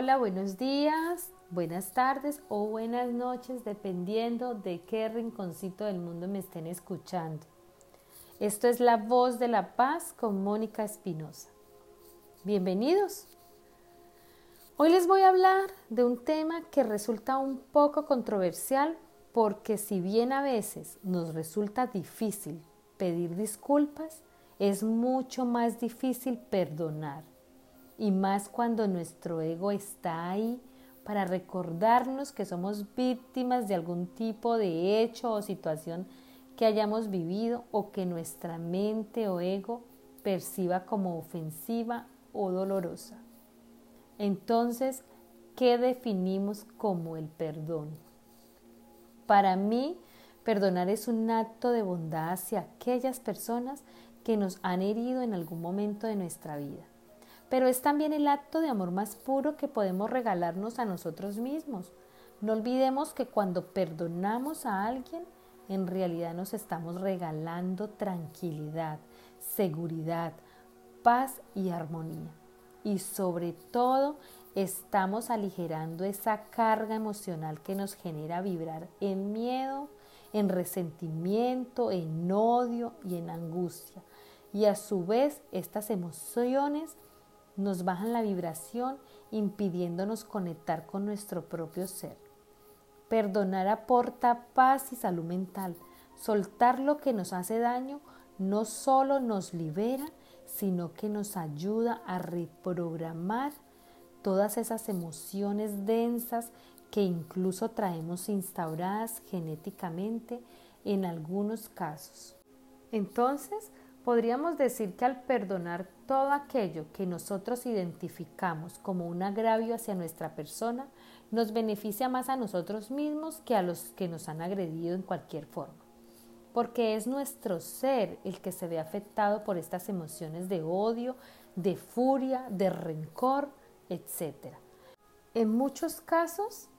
hola, buenos días, buenas tardes o buenas noches, dependiendo de qué rinconcito del mundo me estén escuchando. Esto es La Voz de la Paz con Mónica Espinosa. Bienvenidos. Hoy les voy a hablar de un tema que resulta un poco controversial porque si bien a veces nos resulta difícil pedir disculpas, es mucho más difícil perdonar y más cuando nuestro ego está ahí para recordarnos que somos víctimas de algún tipo de hecho o situación que hayamos vivido o que nuestra mente o ego perciba como ofensiva o dolorosa. Entonces, ¿qué definimos como el perdón? Para mí, perdonar es un acto de bondad hacia aquellas personas que nos han herido en algún momento de nuestra vida pero es también el acto de amor más puro que podemos regalarnos a nosotros mismos. No olvidemos que cuando perdonamos a alguien, en realidad nos estamos regalando tranquilidad, seguridad, paz y armonía. Y sobre todo, estamos aligerando esa carga emocional que nos genera vibrar en miedo, en resentimiento, en odio y en angustia. Y a su vez, estas emociones nos bajan la vibración impidiéndonos conectar con nuestro propio ser. Perdonar aporta paz y salud mental. Soltar lo que nos hace daño no solo nos libera, sino que nos ayuda a reprogramar todas esas emociones densas que incluso traemos instauradas genéticamente en algunos casos. Entonces, Podríamos decir que al perdonar todo aquello que nosotros identificamos como un agravio hacia nuestra persona, nos beneficia más a nosotros mismos que a los que nos han agredido en cualquier forma. Porque es nuestro ser el que se ve afectado por estas emociones de odio, de furia, de rencor, etc. En muchos casos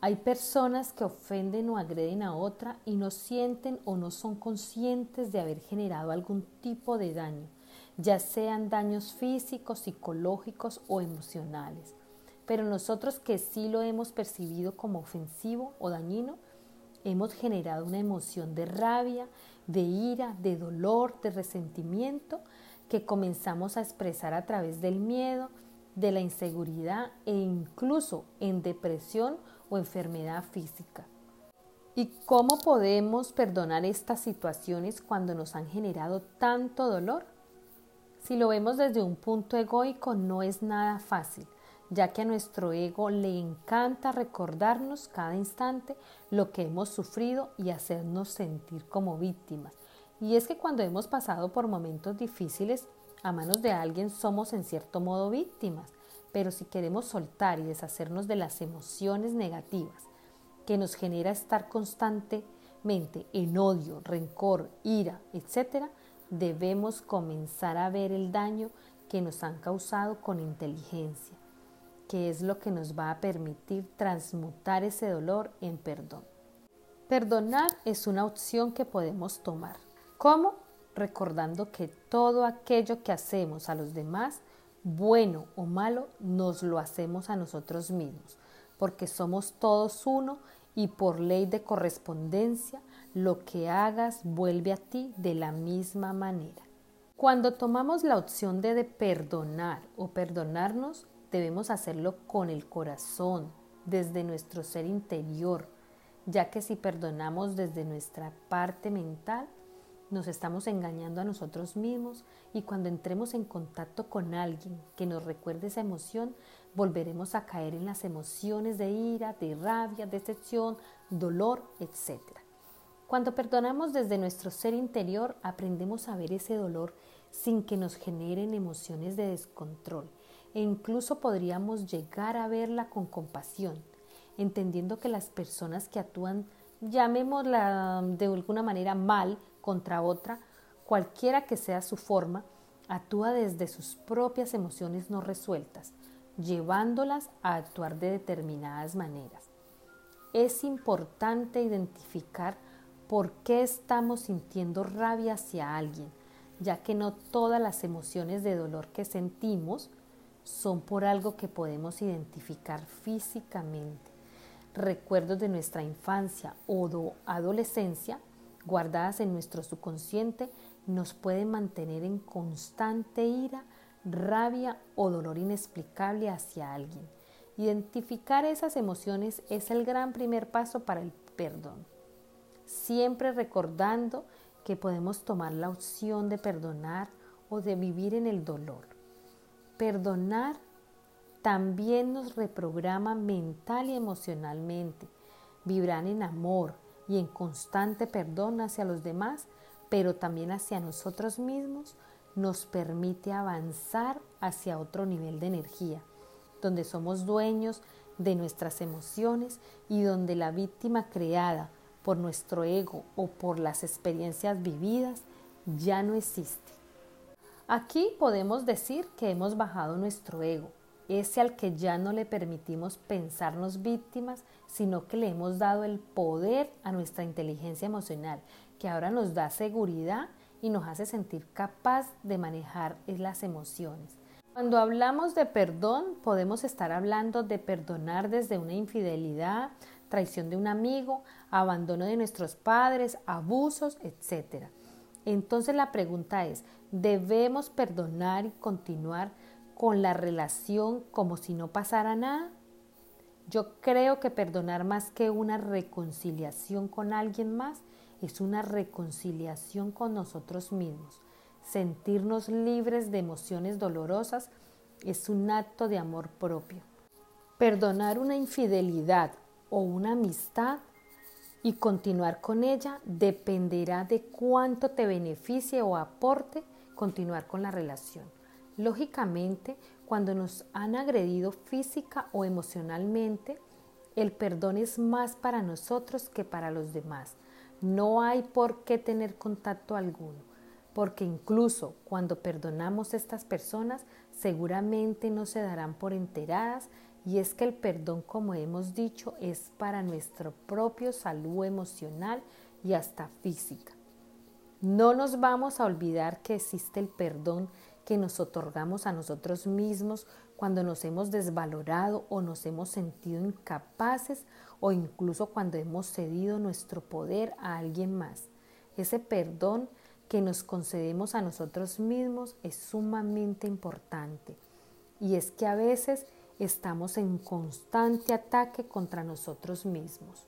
hay personas que ofenden o agreden a otra y no sienten o no son conscientes de haber generado algún tipo de daño, ya sean daños físicos, psicológicos o emocionales. Pero nosotros que sí lo hemos percibido como ofensivo o dañino, hemos generado una emoción de rabia, de ira, de dolor, de resentimiento que comenzamos a expresar a través del miedo, de la inseguridad e incluso en depresión o enfermedad física. ¿Y cómo podemos perdonar estas situaciones cuando nos han generado tanto dolor? Si lo vemos desde un punto egoico no es nada fácil, ya que a nuestro ego le encanta recordarnos cada instante lo que hemos sufrido y hacernos sentir como víctimas. Y es que cuando hemos pasado por momentos difíciles a manos de alguien somos en cierto modo víctimas, pero si queremos soltar y deshacernos de las emociones negativas que nos genera estar constantemente en odio, rencor, ira, etc., debemos comenzar a ver el daño que nos han causado con inteligencia, que es lo que nos va a permitir transmutar ese dolor en perdón. Perdonar es una opción que podemos tomar. ¿Cómo? Recordando que todo aquello que hacemos a los demás bueno o malo, nos lo hacemos a nosotros mismos, porque somos todos uno y por ley de correspondencia, lo que hagas vuelve a ti de la misma manera. Cuando tomamos la opción de, perdonar o perdonarnos, debemos hacerlo con el corazón, desde nuestro ser interior, ya que si perdonamos desde nuestra parte mental, nos estamos engañando a nosotros mismos y cuando entremos en contacto con alguien que nos recuerde esa emoción, volveremos a caer en las emociones de ira, de rabia, decepción, dolor, etc. Cuando perdonamos desde nuestro ser interior, aprendemos a ver ese dolor sin que nos generen emociones de descontrol e incluso podríamos llegar a verla con compasión, entendiendo que las personas que actúan, llamémosla de alguna manera mal, contra otra, cualquiera que sea su forma, actúa desde sus propias emociones no resueltas, llevándolas a actuar de determinadas maneras. Es importante identificar por qué estamos sintiendo rabia hacia alguien, ya que no todas las emociones de dolor que sentimos son por algo que podemos identificar físicamente. Recuerdos de nuestra infancia o adolescencia guardadas en nuestro subconsciente nos pueden mantener en constante ira, rabia o dolor inexplicable hacia alguien. Identificar esas emociones es el gran primer paso para el perdón. Siempre recordando que podemos tomar la opción de perdonar o de vivir en el dolor. Perdonar también nos reprograma mental y emocionalmente. Vibrar en amor y en constante perdón hacia los demás, pero también hacia nosotros mismos, nos permite avanzar hacia otro nivel de energía, donde somos dueños de nuestras emociones y donde la víctima creada por nuestro ego o por las experiencias vividas ya no existe. Aquí podemos decir que hemos bajado nuestro ego, ese al que ya no le permitimos pensarnos víctimas, sino que le hemos dado el poder a nuestra inteligencia emocional, que ahora nos da seguridad y nos hace sentir capaz de manejar las emociones. Cuando hablamos de perdón, podemos estar hablando de perdonar desde una infidelidad, traición de un amigo, abandono de nuestros padres, abusos, etc. Entonces la pregunta es, ¿debemos perdonar y continuar con la relación como si no pasara nada? Yo creo que perdonar más que una reconciliación con alguien más es una reconciliación con nosotros mismos. Sentirnos libres de emociones dolorosas es un acto de amor propio. Perdonar una infidelidad o una amistad y continuar con ella dependerá de cuánto te beneficie o aporte continuar con la relación. Lógicamente, cuando nos han agredido física o emocionalmente, el perdón es más para nosotros que para los demás. No hay por qué tener contacto alguno, porque incluso cuando perdonamos a estas personas, seguramente no se darán por enteradas y es que el perdón, como hemos dicho, es para nuestro propio salud emocional y hasta física. No nos vamos a olvidar que existe el perdón que nos otorgamos a nosotros mismos cuando nos hemos desvalorado o nos hemos sentido incapaces o incluso cuando hemos cedido nuestro poder a alguien más. Ese perdón que nos concedemos a nosotros mismos es sumamente importante. Y es que a veces estamos en constante ataque contra nosotros mismos,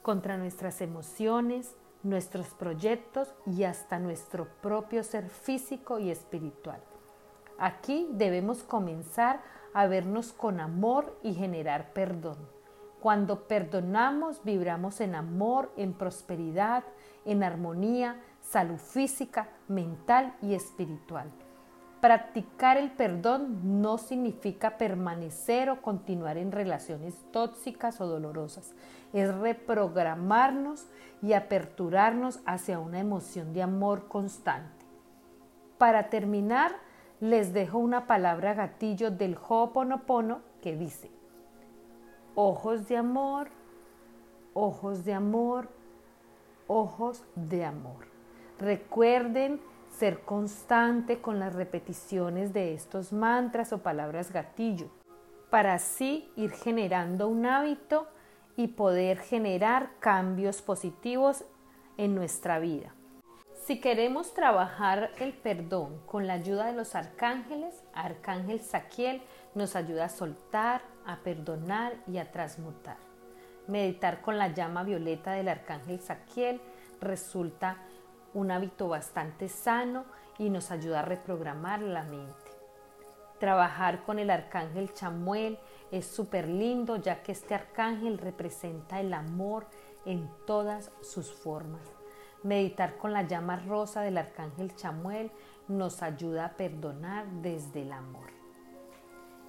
contra nuestras emociones, nuestros proyectos y hasta nuestro propio ser físico y espiritual. Aquí debemos comenzar a vernos con amor y generar perdón. Cuando perdonamos, vibramos en amor, en prosperidad, en armonía, salud física, mental y espiritual. Practicar el perdón no significa permanecer o continuar en relaciones tóxicas o dolorosas. Es reprogramarnos y aperturarnos hacia una emoción de amor constante. Para terminar, les dejo una palabra gatillo del Ho'oponopono que dice: Ojos de amor, ojos de amor, ojos de amor. Recuerden ser constante con las repeticiones de estos mantras o palabras gatillo, para así ir generando un hábito y poder generar cambios positivos en nuestra vida. Si queremos trabajar el perdón con la ayuda de los arcángeles, Arcángel Saquiel nos ayuda a soltar, a perdonar y a transmutar. Meditar con la llama violeta del Arcángel Saquiel resulta un hábito bastante sano y nos ayuda a reprogramar la mente. Trabajar con el arcángel Chamuel es súper lindo ya que este arcángel representa el amor en todas sus formas. Meditar con la llama rosa del arcángel Chamuel nos ayuda a perdonar desde el amor.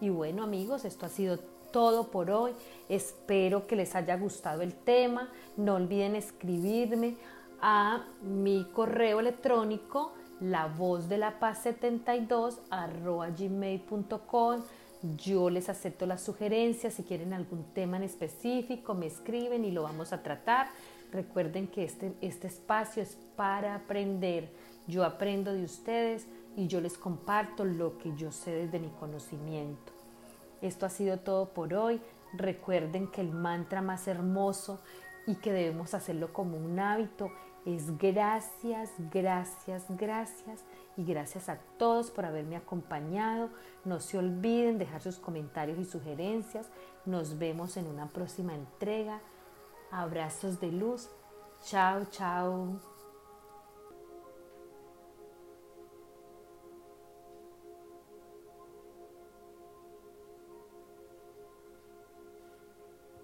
Y bueno amigos, esto ha sido todo por hoy. Espero que les haya gustado el tema. No olviden escribirme a mi correo electrónico la voz de la paz 72 arroba gmail.com yo les acepto las sugerencias si quieren algún tema en específico me escriben y lo vamos a tratar recuerden que este, este espacio es para aprender yo aprendo de ustedes y yo les comparto lo que yo sé desde mi conocimiento. Esto ha sido todo por hoy. Recuerden que el mantra más hermoso y que debemos hacerlo como un hábito es gracias, gracias, gracias y gracias a todos por haberme acompañado. No se olviden dejar sus comentarios y sugerencias. Nos vemos en una próxima entrega. Abrazos de luz. Chao, chao.